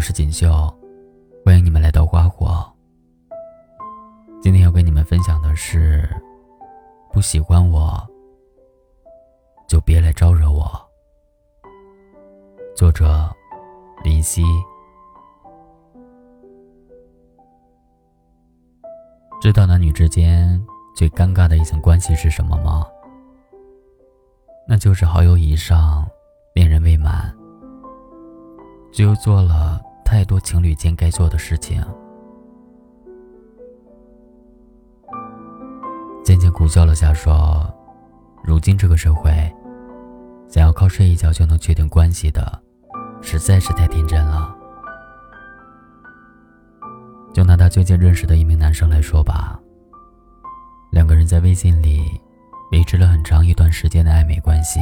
我是锦绣，欢迎你们来到花火。今天要跟你们分享的是，不喜欢我，就别来招惹我。作者：林夕。知道男女之间最尴尬的一层关系是什么吗？那就是好友以上，恋人未满。只有做了太多情侣间该做的事情。渐渐苦笑了下，说：“如今这个社会，想要靠睡一觉就能确定关系的，实在是太天真了。”就拿他最近认识的一名男生来说吧，两个人在微信里维持了很长一段时间的暧昧关系，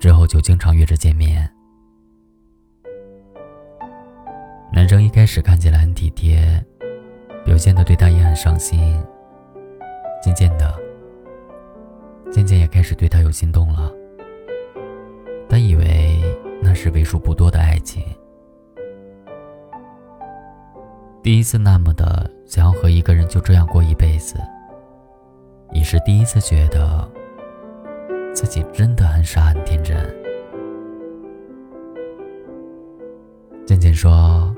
之后就经常约着见面。男生一开始看起来很体贴，表现的对他也很上心。渐渐的，渐渐也开始对他有心动了。他以为那是为数不多的爱情，第一次那么的想要和一个人就这样过一辈子，也是第一次觉得自己真的很傻很天真。渐渐说。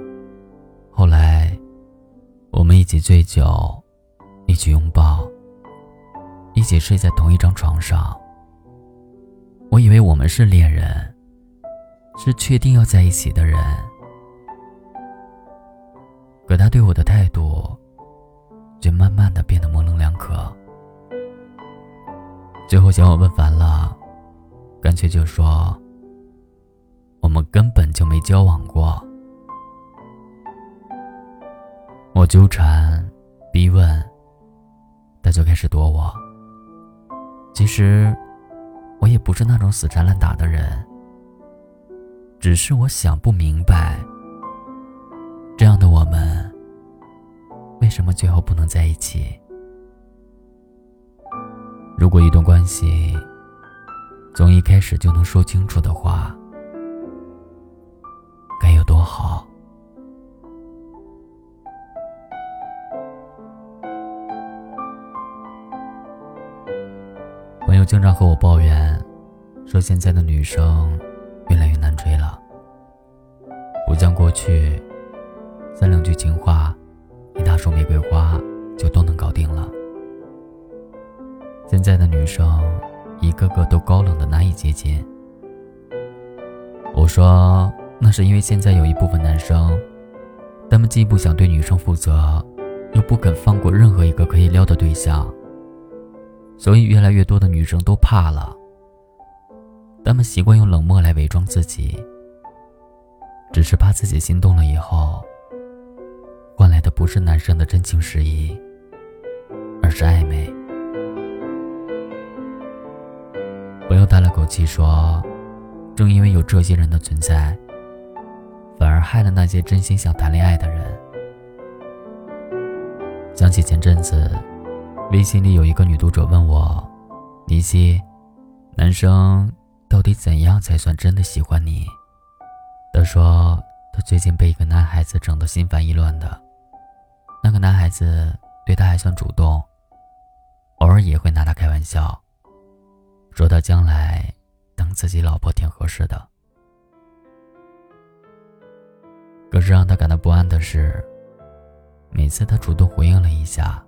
后来，我们一起醉酒，一起拥抱，一起睡在同一张床上。我以为我们是恋人，是确定要在一起的人。可他对我的态度，却慢慢的变得模棱两可。最后嫌我问烦了，干脆就说：“我们根本就没交往过。”我纠缠、逼问，他就开始躲我。其实，我也不是那种死缠烂打的人，只是我想不明白，这样的我们，为什么最后不能在一起？如果一段关系从一开始就能说清楚的话，该有多好。友经常和我抱怨，说现在的女生越来越难追了。不像过去，三两句情话，一大束玫瑰花就都能搞定了。现在的女生一个个都高冷的难以接近。我说，那是因为现在有一部分男生，他们既不想对女生负责，又不肯放过任何一个可以撩的对象。所以，越来越多的女生都怕了。她们习惯用冷漠来伪装自己，只是怕自己心动了以后，换来的不是男生的真情实意，而是暧昧。朋友叹了口气说：“正因为有这些人的存在，反而害了那些真心想谈恋爱的人。”想起前阵子。微信里有一个女读者问我：“林夕，男生到底怎样才算真的喜欢你？”她说：“她最近被一个男孩子整得心烦意乱的。那个男孩子对她还算主动，偶尔也会拿她开玩笑，说他将来当自己老婆挺合适的。可是让她感到不安的是，每次他主动回应了一下。”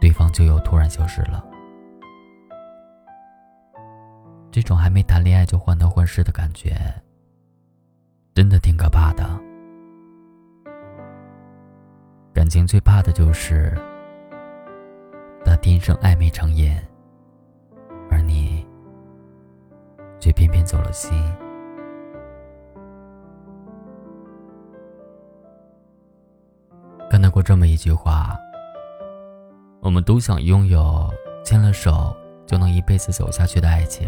对方就又突然消失了，这种还没谈恋爱就患得患失的感觉，真的挺可怕的。感情最怕的就是他天生暧昧成瘾，而你却偏偏走了心。看到过这么一句话。我们都想拥有牵了手就能一辈子走下去的爱情，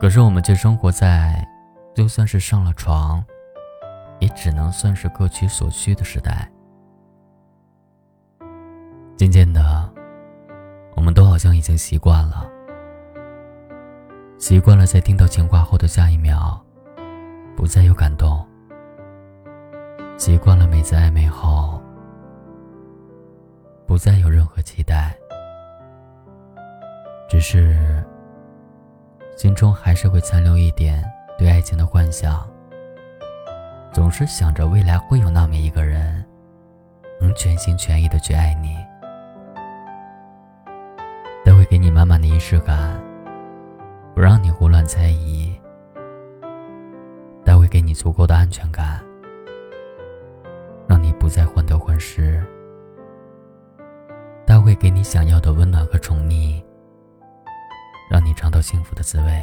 可是我们却生活在就算是上了床，也只能算是各取所需的时代。渐渐的，我们都好像已经习惯了，习惯了在听到情话后的下一秒，不再有感动，习惯了每次暧昧后，不再有任何期待，只是心中还是会残留一点对爱情的幻想，总是想着未来会有那么一个人，能全心全意的去爱你，他会给你满满的仪式感，不让你胡乱猜疑。他会给你足够的安全感，让你不再患得患失。会给你想要的温暖和宠溺，让你尝到幸福的滋味。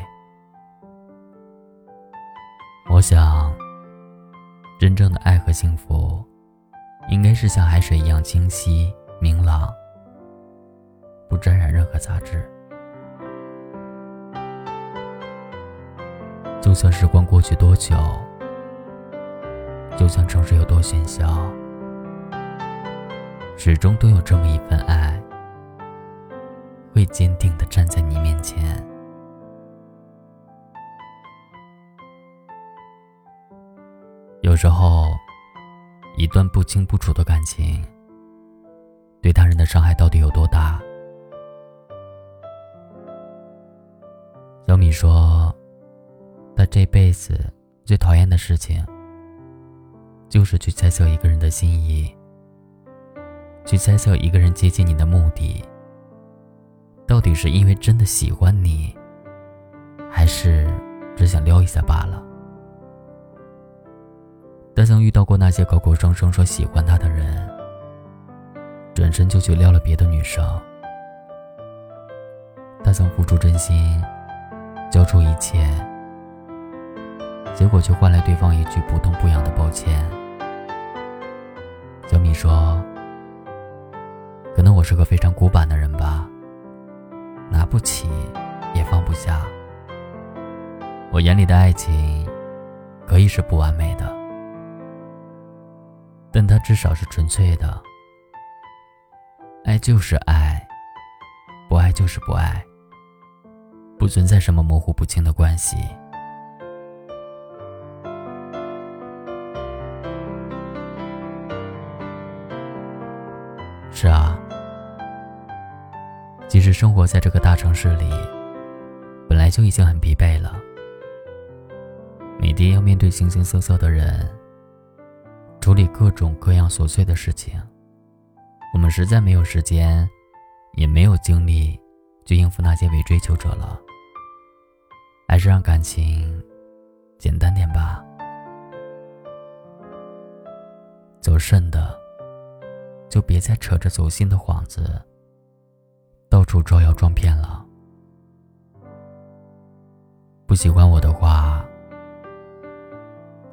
我想，真正的爱和幸福，应该是像海水一样清晰明朗，不沾染任何杂质。就算时光过去多久，就算城市有多喧嚣，始终都有这么一份爱，会坚定的站在你面前。有时候，一段不清不楚的感情，对他人的伤害到底有多大？小米说。他这辈子最讨厌的事情，就是去猜测一个人的心意，去猜测一个人接近你的目的，到底是因为真的喜欢你，还是只想撩一下罢了。他曾遇到过那些口口声声说喜欢他的人，转身就去撩了别的女生。他曾付出真心，交出一切。结果却换来对方一句不痛不痒的抱歉。小米说：“是个非常古板的人吧，拿不起，也放不下。我眼里的爱情，可以是不完美的，但它至少是纯粹的。爱就是爱，不爱就是不爱，不存在什么模糊不清的关系。”是啊，生活在这个大城市里，本来就已经很疲惫了，每天要面对形形色色的人，处理各种各样琐碎的事情，我们实在没有时间，也没有精力去应付那些伪追求者了。还是让感情简单点吧，走肾的。就别再扯着走心的幌子，到处招摇撞骗了。不喜欢我的话，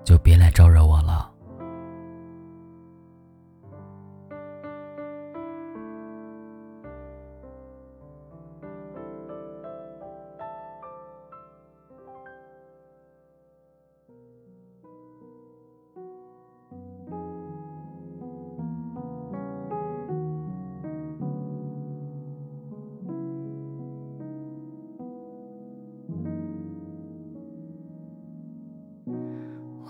就别来招惹我了。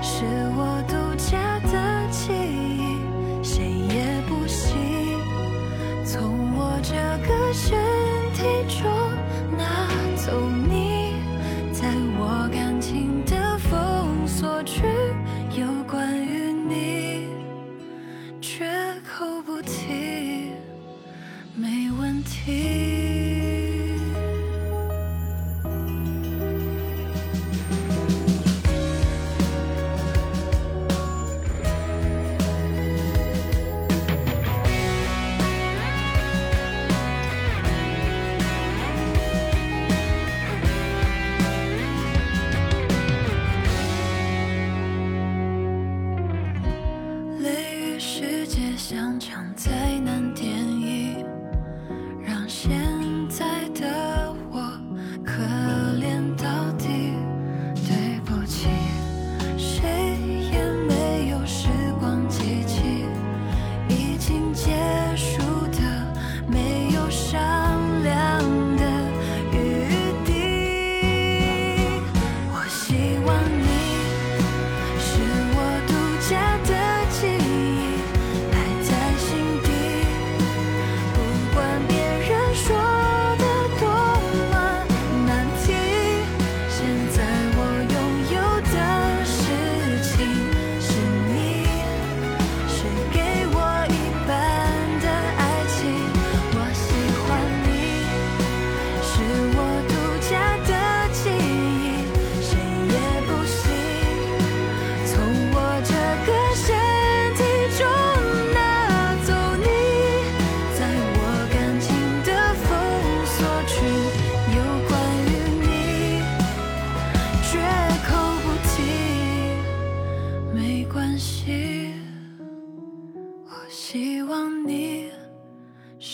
是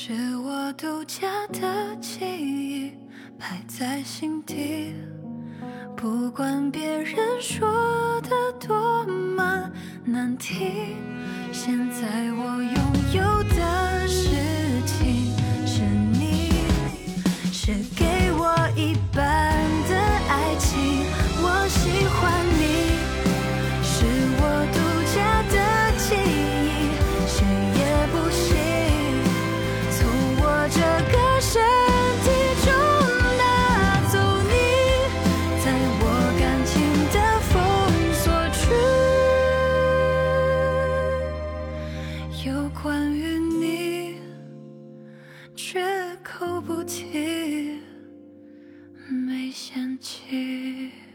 是我独家的记忆，埋在心底，不管别人说的多么难听，现在我拥有的事情，是你，是给我一半。here.